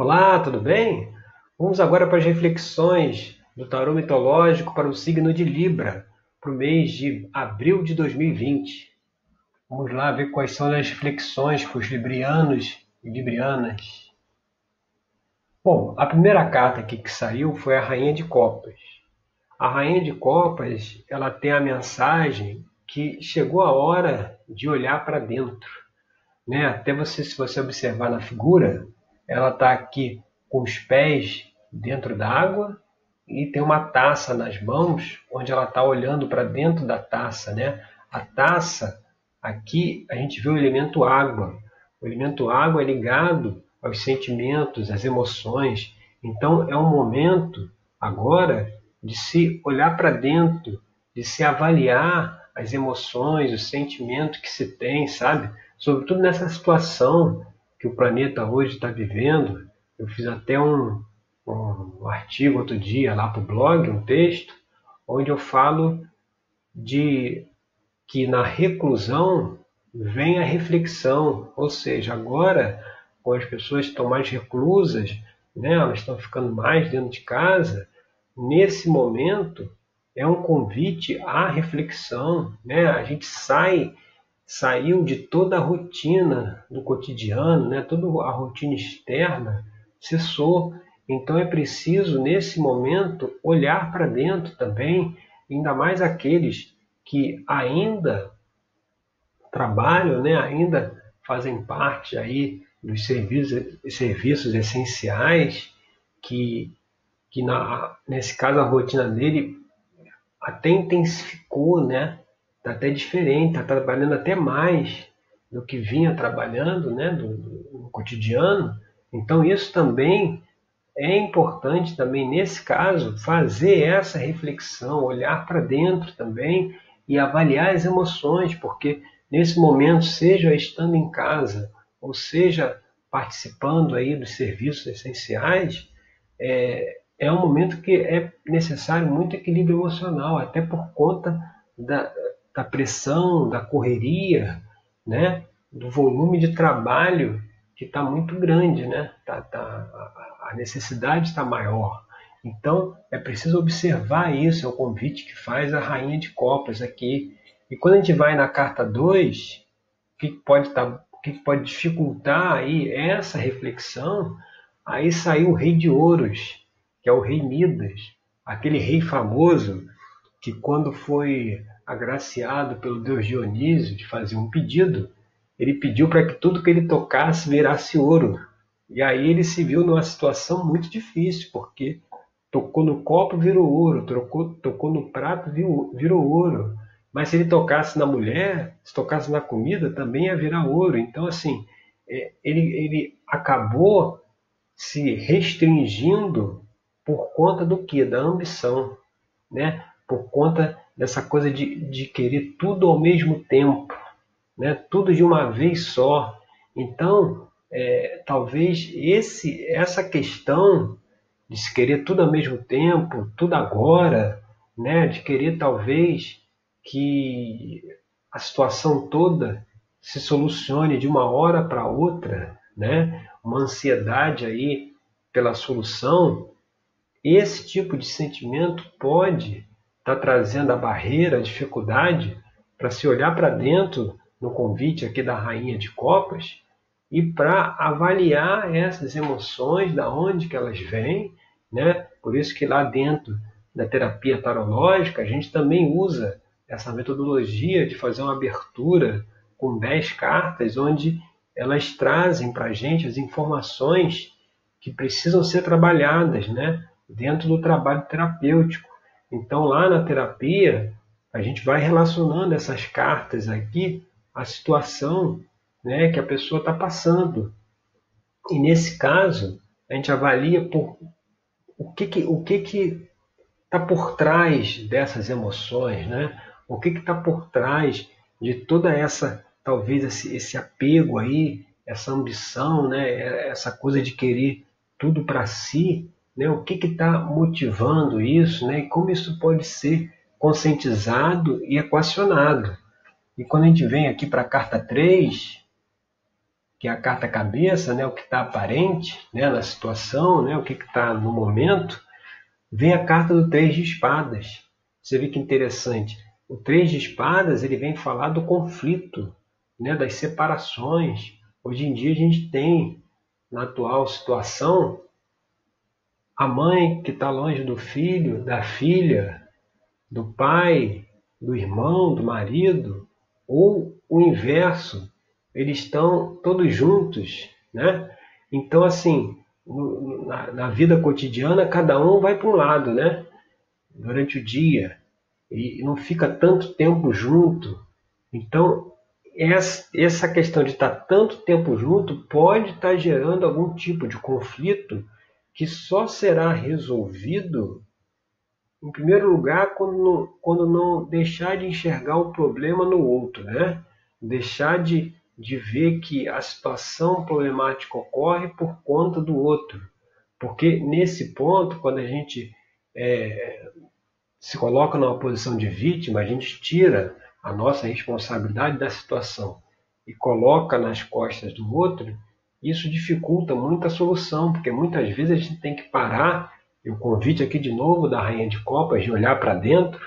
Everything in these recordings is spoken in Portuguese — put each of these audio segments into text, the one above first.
Olá, tudo bem? Vamos agora para as reflexões do tarô mitológico para o signo de Libra, para o mês de abril de 2020. Vamos lá ver quais são as reflexões para os librianos e librianas. Bom, a primeira carta aqui que saiu foi a Rainha de Copas. A Rainha de Copas, ela tem a mensagem que chegou a hora de olhar para dentro. Né? Até você, se você observar na figura, ela está aqui com os pés dentro da água e tem uma taça nas mãos, onde ela está olhando para dentro da taça. Né? A taça, aqui a gente vê o elemento água. O elemento água é ligado aos sentimentos, às emoções. Então é um momento agora de se olhar para dentro, de se avaliar as emoções, os sentimentos que se tem, sabe? Sobretudo nessa situação que o planeta hoje está vivendo. Eu fiz até um, um artigo outro dia lá para o blog, um texto, onde eu falo de que na reclusão vem a reflexão, ou seja, agora, com as pessoas que estão mais reclusas, né, elas estão ficando mais dentro de casa, nesse momento é um convite à reflexão, né? A gente sai saiu de toda a rotina do cotidiano, né? Toda a rotina externa cessou. Então é preciso nesse momento olhar para dentro também, ainda mais aqueles que ainda trabalham, né? Ainda fazem parte aí dos serviços, serviços essenciais que que na, nesse caso a rotina dele até intensificou, né? Tá até diferente, tá trabalhando até mais do que vinha trabalhando, né? Do, do, no cotidiano. Então isso também é importante também nesse caso fazer essa reflexão, olhar para dentro também e avaliar as emoções, porque nesse momento, seja estando em casa ou seja participando aí dos serviços essenciais, é, é um momento que é necessário muito equilíbrio emocional, até por conta da, da pressão, da correria, né? do volume de trabalho que está muito grande, né? Tá, tá, a necessidade está maior. Então é preciso observar isso, é o convite que faz a Rainha de Copas aqui. E quando a gente vai na carta 2, o que pode, tá, que pode dificultar aí essa reflexão? Aí saiu o Rei de Ouros, que é o rei Midas, aquele rei famoso que quando foi agraciado pelo deus Dionísio de fazer um pedido, ele pediu para que tudo que ele tocasse virasse ouro. E aí ele se viu numa situação muito difícil, porque tocou no copo, virou ouro, tocou, tocou no prato, virou, virou ouro. Mas se ele tocasse na mulher, se tocasse na comida, também ia virar ouro. Então, assim, é, ele, ele acabou se restringindo por conta do que? Da ambição, né? Por conta dessa coisa de, de querer tudo ao mesmo tempo, né? Tudo de uma vez só. Então, é, talvez esse, essa questão de se querer tudo ao mesmo tempo, tudo agora, né? De querer talvez que a situação toda se solucione de uma hora para outra, né? Uma ansiedade aí pela solução, esse tipo de sentimento pode estar tá trazendo a barreira, a dificuldade para se olhar para dentro no convite aqui da Rainha de Copas e para avaliar essas emoções, da onde que elas vêm, né? Por isso que lá dentro da terapia tarológica a gente também usa essa metodologia de fazer uma abertura com 10 cartas, onde elas trazem para a gente as informações que precisam ser trabalhadas, né? dentro do trabalho terapêutico. Então, lá na terapia, a gente vai relacionando essas cartas aqui à situação né, que a pessoa está passando. E nesse caso, a gente avalia por o que que, o que, que está por trás dessas emoções, né? O que está por trás de toda essa, talvez esse, esse apego aí, essa ambição, né? Essa coisa de querer tudo para si, né? o que está motivando isso né? e como isso pode ser conscientizado e equacionado. E quando a gente vem aqui para a carta 3, que é a carta cabeça, né, o que está aparente né, na situação, né, o que está no momento, vem a carta do três de espadas. Você vê que interessante. O três de espadas ele vem falar do conflito, né, das separações. Hoje em dia a gente tem, na atual situação, a mãe que está longe do filho, da filha, do pai, do irmão, do marido, ou o inverso, eles estão todos juntos, né? Então, assim, na, na vida cotidiana, cada um vai para um lado, né? Durante o dia e não fica tanto tempo junto. Então, essa questão de estar tanto tempo junto pode estar gerando algum tipo de conflito que só será resolvido, em primeiro lugar, quando não, quando não deixar de enxergar o problema no outro, né? Deixar de, de ver que a situação problemática ocorre por conta do outro. Porque nesse ponto, quando a gente é, se coloca numa posição de vítima, a gente tira a nossa responsabilidade da situação e coloca nas costas do outro, isso dificulta muito a solução, porque muitas vezes a gente tem que parar, e o convite aqui de novo da Rainha de Copas, de olhar para dentro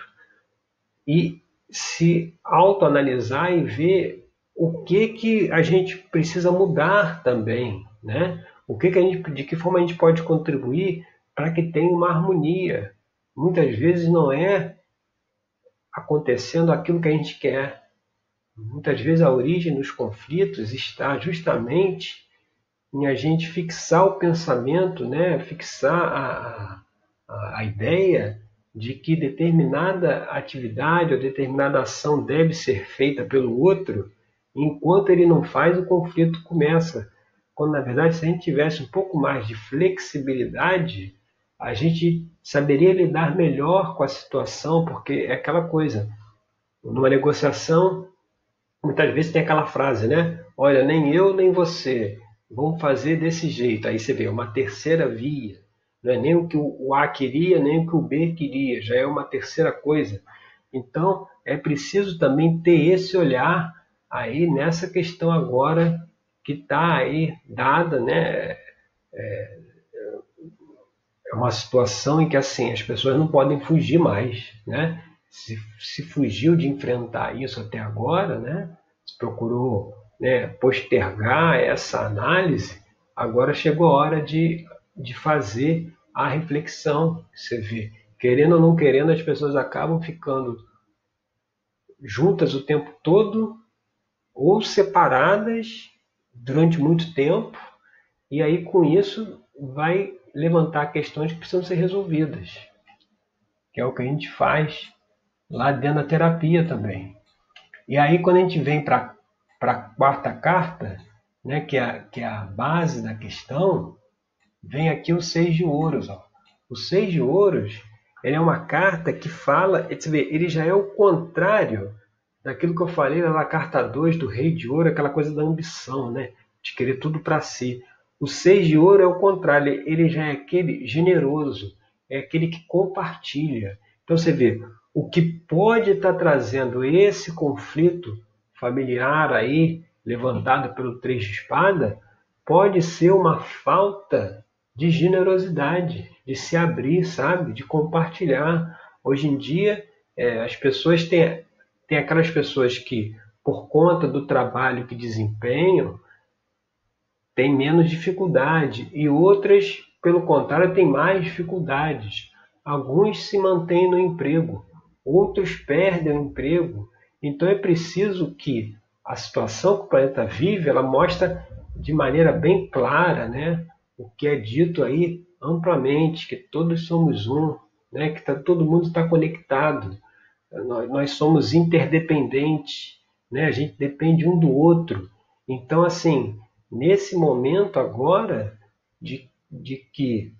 e se autoanalisar e ver o que, que a gente precisa mudar também, né? O que, que a gente, de que forma a gente pode contribuir para que tenha uma harmonia. Muitas vezes não é acontecendo aquilo que a gente quer. Muitas vezes a origem dos conflitos está justamente em a gente fixar o pensamento, né? fixar a, a, a ideia de que determinada atividade ou determinada ação deve ser feita pelo outro, enquanto ele não faz, o conflito começa. Quando, na verdade, se a gente tivesse um pouco mais de flexibilidade, a gente saberia lidar melhor com a situação, porque é aquela coisa. Numa negociação, muitas vezes tem aquela frase, né? Olha, nem eu nem você vamos fazer desse jeito. Aí você vê uma terceira via. Não é nem o que o A queria, nem o que o B queria, já é uma terceira coisa. Então, é preciso também ter esse olhar aí nessa questão agora que está aí dada, né? É, é uma situação em que assim as pessoas não podem fugir mais, né? Se, se fugiu de enfrentar isso até agora, né? Se procurou né, postergar essa análise, agora chegou a hora de, de fazer a reflexão. Você vê, querendo ou não querendo, as pessoas acabam ficando juntas o tempo todo ou separadas durante muito tempo, e aí com isso vai levantar questões que precisam ser resolvidas, que é o que a gente faz lá dentro da terapia também. E aí quando a gente vem para para a quarta carta, né, que, é, que é a base da questão, vem aqui o seis de ouros. Ó. O seis de ouros ele é uma carta que fala, ele já é o contrário daquilo que eu falei na carta 2 do rei de ouro, aquela coisa da ambição, né? de querer tudo para si. O seis de ouro é o contrário, ele já é aquele generoso, é aquele que compartilha. Então você vê, o que pode estar tá trazendo esse conflito familiar aí levantado pelo três de espada pode ser uma falta de generosidade, de se abrir, sabe, de compartilhar. Hoje em dia é, as pessoas têm, têm aquelas pessoas que por conta do trabalho que desempenham têm menos dificuldade e outras, pelo contrário, têm mais dificuldades. Alguns se mantêm no emprego, outros perdem o emprego, então é preciso que a situação que o planeta vive, ela mostra de maneira bem clara, né, o que é dito aí amplamente, que todos somos um, né, que tá, todo mundo está conectado, nós, nós somos interdependentes, né, a gente depende um do outro. Então, assim, nesse momento agora de, de que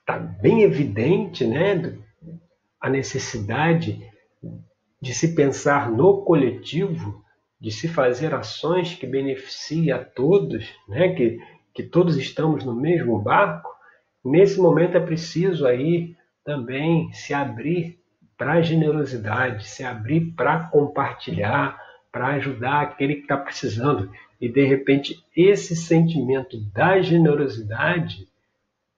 está bem evidente né, a necessidade de se pensar no coletivo, de se fazer ações que beneficiem a todos, né? que, que todos estamos no mesmo barco, nesse momento é preciso aí também se abrir para a generosidade, se abrir para compartilhar, para ajudar aquele que está precisando. e de repente esse sentimento da generosidade,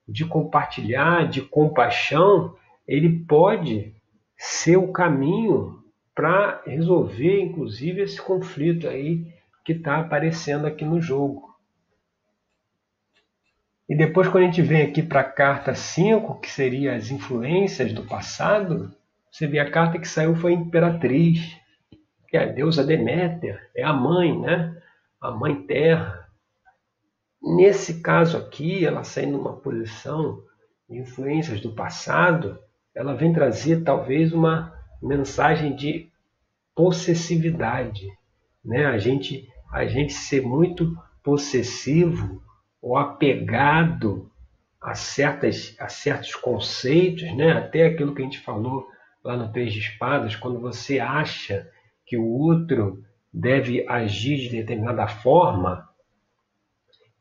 de compartilhar, de compaixão, ele pode ser o caminho para resolver, inclusive, esse conflito aí que está aparecendo aqui no jogo. E depois, quando a gente vem aqui para a carta 5, que seria as influências do passado, você vê a carta que saiu foi a Imperatriz, que é a deusa Deméter, é a mãe, né? A mãe terra. Nesse caso aqui, ela saindo numa posição de influências do passado, ela vem trazer talvez uma mensagem de possessividade, né? A gente a gente ser muito possessivo ou apegado a, certas, a certos conceitos, né? até aquilo que a gente falou lá no Três de Espadas, quando você acha que o outro deve agir de determinada forma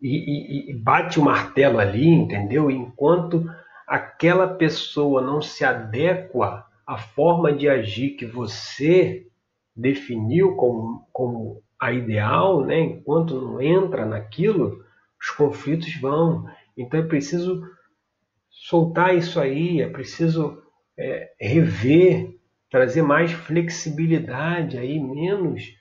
e, e, e bate o martelo ali, entendeu? Enquanto aquela pessoa não se adequa à forma de agir que você definiu como, como a ideal, né? enquanto não entra naquilo, os conflitos vão. Então é preciso soltar isso aí, é preciso é, rever, trazer mais flexibilidade aí, menos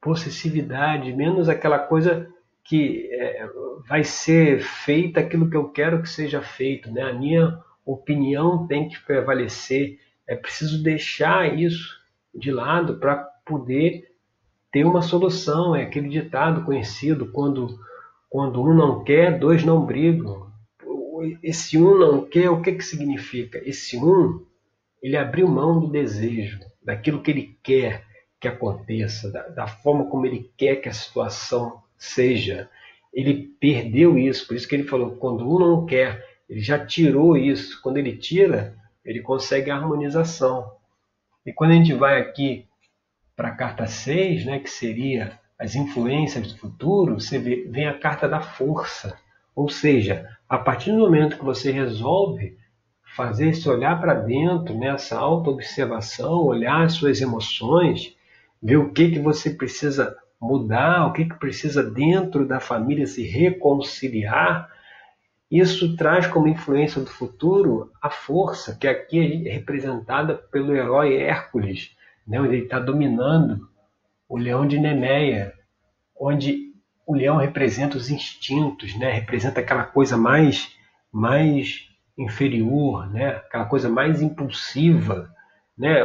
possessividade, menos aquela coisa que é, vai ser feita aquilo que eu quero que seja feito, né? A minha opinião tem que prevalecer. É preciso deixar isso de lado para poder ter uma solução. É aquele ditado conhecido quando quando um não quer, dois não brigam. Esse um não quer, o que, que significa? Esse um, ele abriu mão do desejo, daquilo que ele quer que aconteça, da, da forma como ele quer que a situação seja. Ele perdeu isso, por isso que ele falou: quando um não quer, ele já tirou isso. Quando ele tira, ele consegue a harmonização. E quando a gente vai aqui para a carta 6, né, que seria as influências do futuro, você vê, vem a carta da força. Ou seja, a partir do momento que você resolve fazer esse olhar para dentro, nessa né, autoobservação, olhar as suas emoções, ver o que, que você precisa mudar, o que, que precisa dentro da família se reconciliar, isso traz como influência do futuro a força, que aqui é representada pelo herói Hércules, né, onde ele está dominando o leão de Nemeia, onde o leão representa os instintos, né? representa aquela coisa mais, mais inferior, né? aquela coisa mais impulsiva. Né?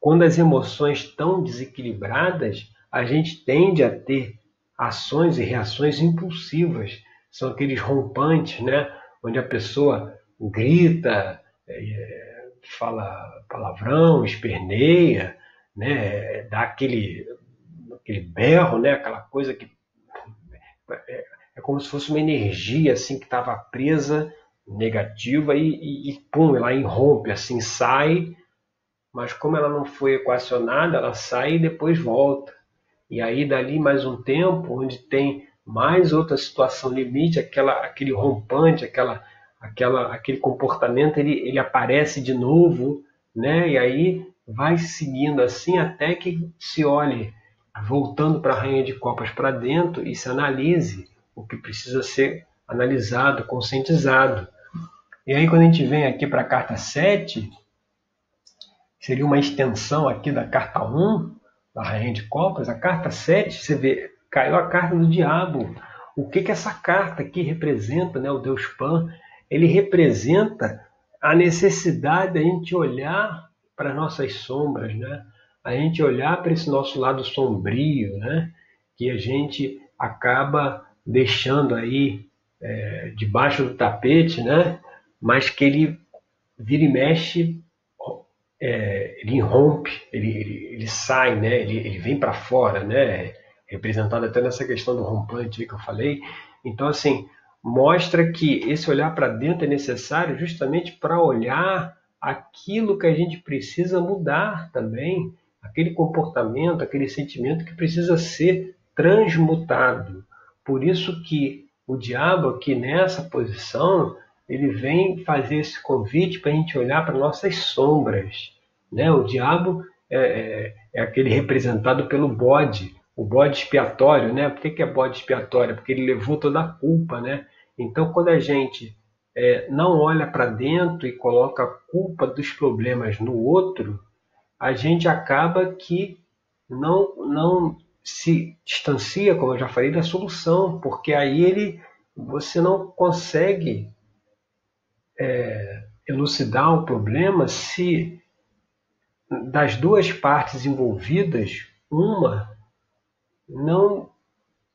Quando as emoções estão desequilibradas, a gente tende a ter ações e reações impulsivas. São aqueles rompantes, né? onde a pessoa grita, é, fala palavrão, esperneia, né? dá aquele aquele berro, né? Aquela coisa que é, é como se fosse uma energia assim que estava presa, negativa e, e, e pum, ela irrompe, assim sai, mas como ela não foi equacionada, ela sai e depois volta. E aí dali mais um tempo, onde tem mais outra situação limite, aquela, aquele rompante, aquela, aquela, aquele comportamento, ele, ele aparece de novo, né? E aí vai seguindo assim até que se olhe voltando para a Rainha de Copas para dentro e se analise o que precisa ser analisado, conscientizado. E aí, quando a gente vem aqui para a carta 7, seria uma extensão aqui da carta 1, da Rainha de Copas, a carta 7, você vê, caiu a carta do diabo. O que, que essa carta aqui representa, né? o Deus Pan? Ele representa a necessidade da gente olhar para nossas sombras, né? a gente olhar para esse nosso lado sombrio, né? que a gente acaba deixando aí é, debaixo do tapete, né? mas que ele vira e mexe, é, ele irrompe, ele, ele, ele, sai, né? ele, ele vem para fora, né? Representado até nessa questão do rompante que eu falei. Então, assim, mostra que esse olhar para dentro é necessário justamente para olhar aquilo que a gente precisa mudar também aquele comportamento, aquele sentimento que precisa ser transmutado. Por isso que o diabo aqui nessa posição, ele vem fazer esse convite para a gente olhar para nossas sombras. Né? O diabo é, é, é aquele representado pelo bode. O bode expiatório, né? Por que, que é bode expiatório? Porque ele levou toda a culpa, né? Então, quando a gente é, não olha para dentro e coloca a culpa dos problemas no outro, a gente acaba que não, não se distancia, como eu já falei, da solução, porque aí ele você não consegue é, elucidar o problema se das duas partes envolvidas, uma não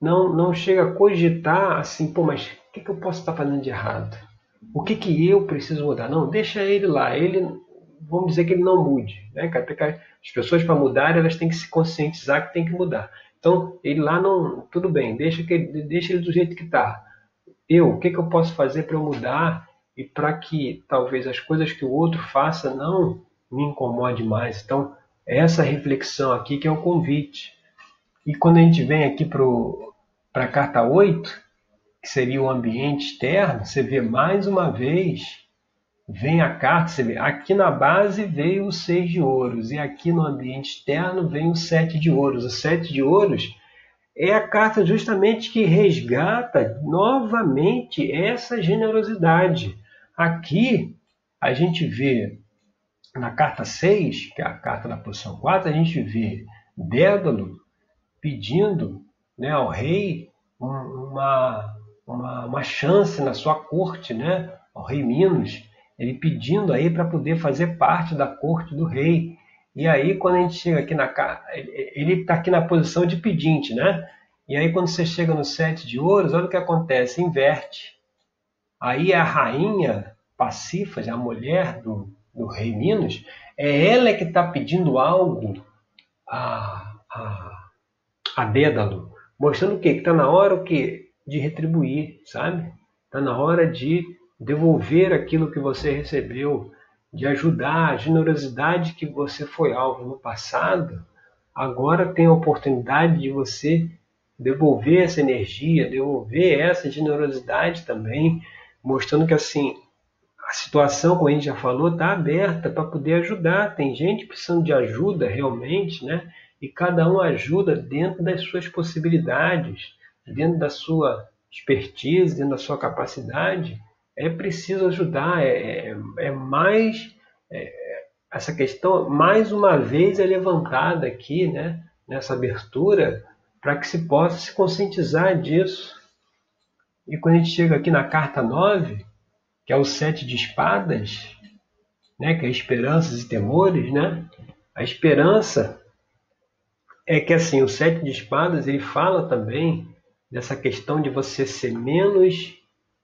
não não chega a cogitar assim, pô, mas o que, que eu posso estar fazendo de errado? O que, que eu preciso mudar? Não, deixa ele lá. Ele, vamos dizer que ele não mude. Né? As pessoas para mudar, elas têm que se conscientizar que tem que mudar. Então, ele lá não, tudo bem, deixa, que ele, deixa ele do jeito que está. Eu, o que, que eu posso fazer para eu mudar e para que talvez as coisas que o outro faça não me incomode mais. Então, essa reflexão aqui que é o convite. E quando a gente vem aqui para a carta 8, que seria o ambiente externo, você vê mais uma vez, vem a carta, você vê, aqui na base veio o seis de ouros, e aqui no ambiente externo vem o sete de ouros. O sete de ouros é a carta justamente que resgata novamente essa generosidade. Aqui a gente vê na carta 6, que é a carta da posição 4, a gente vê Dédalo pedindo né, ao rei uma, uma, uma chance na sua corte, né? O rei Minos, ele pedindo aí para poder fazer parte da corte do rei. E aí, quando a gente chega aqui na ele está aqui na posição de pedinte, né? E aí, quando você chega no sete de ouros, olha o que acontece: inverte. Aí a rainha Pacífas, a mulher do, do rei Minos, é ela que está pedindo algo a, a, a Dédalo, mostrando o quê? Que está na hora o quê? de retribuir, sabe? Está na hora de devolver aquilo que você recebeu, de ajudar a generosidade que você foi alvo no passado. Agora tem a oportunidade de você devolver essa energia, devolver essa generosidade também, mostrando que assim a situação, como a gente já falou, está aberta para poder ajudar. Tem gente precisando de ajuda realmente, né? E cada um ajuda dentro das suas possibilidades dentro da sua expertise, dentro da sua capacidade, é preciso ajudar. É, é, é mais é, essa questão mais uma vez é levantada aqui, né, nessa abertura, para que se possa se conscientizar disso. E quando a gente chega aqui na carta 9, que é o sete de espadas, né, que é esperanças e temores, né? A esperança é que assim, o sete de espadas, ele fala também dessa questão de você ser menos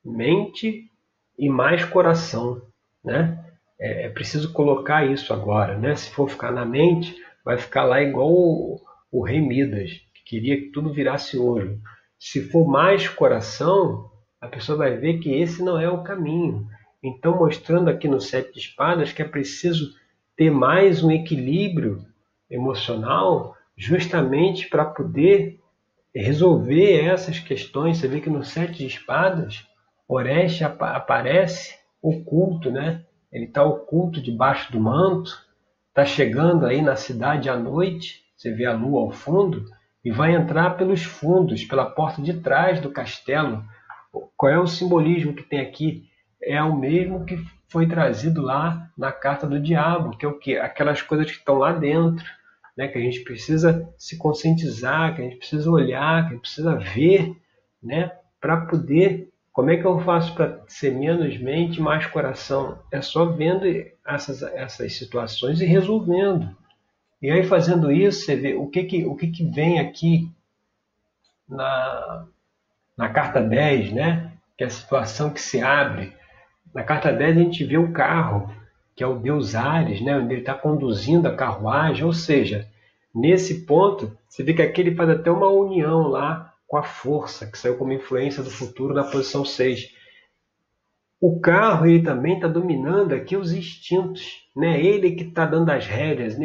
mente e mais coração, né? É, é, preciso colocar isso agora, né? Se for ficar na mente, vai ficar lá igual o, o rei Midas, que queria que tudo virasse ouro. Se for mais coração, a pessoa vai ver que esse não é o caminho. Então, mostrando aqui no sete de espadas que é preciso ter mais um equilíbrio emocional, justamente para poder resolver essas questões. Você vê que no Sete de Espadas, Oreste ap aparece oculto, né? Ele está oculto debaixo do manto, está chegando aí na cidade à noite, você vê a lua ao fundo, e vai entrar pelos fundos, pela porta de trás do castelo. Qual é o simbolismo que tem aqui? É o mesmo que foi trazido lá na carta do diabo, que é o que? Aquelas coisas que estão lá dentro né, que a gente precisa se conscientizar, que a gente precisa olhar, que a gente precisa ver, né, para poder. Como é que eu faço para ser menos mente, mais coração? É só vendo essas, essas situações e resolvendo. E aí, fazendo isso, você vê o que, que, o que, que vem aqui na, na carta 10, né? que é a situação que se abre. Na carta 10, a gente vê o carro que é o deus Ares, né, onde ele está conduzindo a carruagem, ou seja, nesse ponto, você vê que aqui ele faz até uma união lá com a força, que saiu como influência do futuro na posição 6. O carro ele também está dominando aqui os instintos, né? Ele que está dando as rédeas.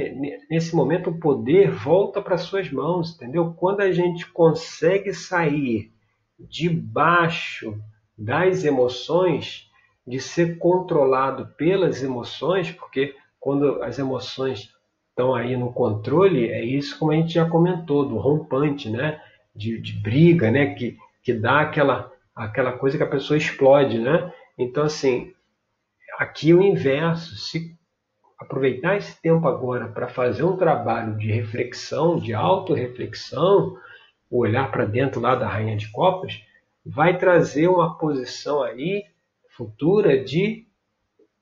Nesse momento o poder volta para suas mãos, entendeu? Quando a gente consegue sair debaixo das emoções, de ser controlado pelas emoções, porque quando as emoções estão aí no controle, é isso como a gente já comentou, do rompante, né? De, de briga, né? Que, que dá aquela, aquela coisa que a pessoa explode, né? Então, assim, aqui o inverso. Se aproveitar esse tempo agora para fazer um trabalho de reflexão, de autorreflexão, olhar para dentro lá da Rainha de Copas, vai trazer uma posição aí futura de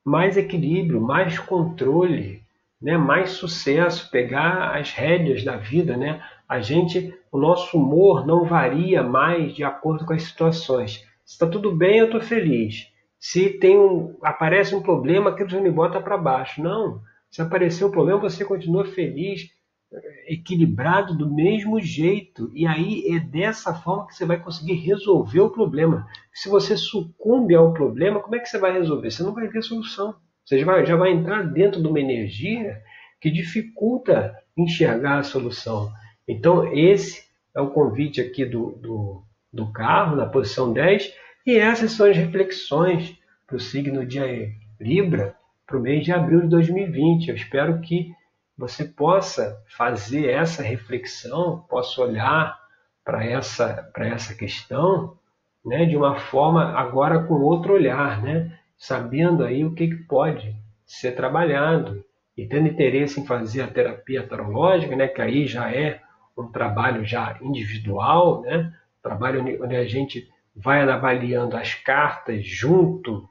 mais equilíbrio, mais controle, né, mais sucesso, pegar as rédeas da vida, né? A gente, o nosso humor não varia mais de acordo com as situações. Se está tudo bem, eu estou feliz. Se tem um, aparece um problema, aquilo já me bota para baixo. Não. Se aparecer um problema, você continua feliz, equilibrado do mesmo jeito. E aí é dessa forma que você vai conseguir resolver o problema. Se você sucumbe ao problema, como é que você vai resolver? Você não vai ter solução. Você já vai, já vai entrar dentro de uma energia que dificulta enxergar a solução. Então, esse é o convite aqui do, do, do carro, na posição 10, e essas são as reflexões para o signo de Libra para o mês de abril de 2020. Eu espero que você possa fazer essa reflexão, possa olhar para essa, para essa questão né, de uma forma agora com outro olhar, né, sabendo aí o que, que pode ser trabalhado e tendo interesse em fazer a terapia tarológica, né, que aí já é um trabalho já individual, né, trabalho onde a gente vai avaliando as cartas junto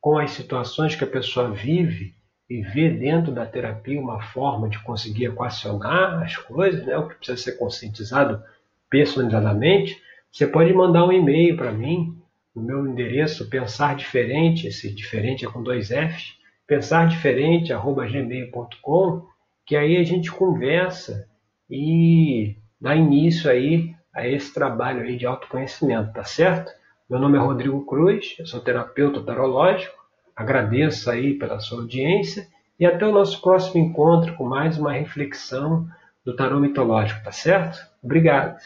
com as situações que a pessoa vive e vê dentro da terapia uma forma de conseguir equacionar as coisas, né, o que precisa ser conscientizado personalizadamente, você pode mandar um e-mail para mim, no meu endereço pensar diferente, esse diferente é com dois Fs, pensardiferente@gmail.com, que aí a gente conversa e dá início aí a esse trabalho aí de autoconhecimento, tá certo? Meu nome é Rodrigo Cruz, eu sou terapeuta tarológico, agradeço aí pela sua audiência e até o nosso próximo encontro com mais uma reflexão do tarô mitológico, tá certo? Obrigado!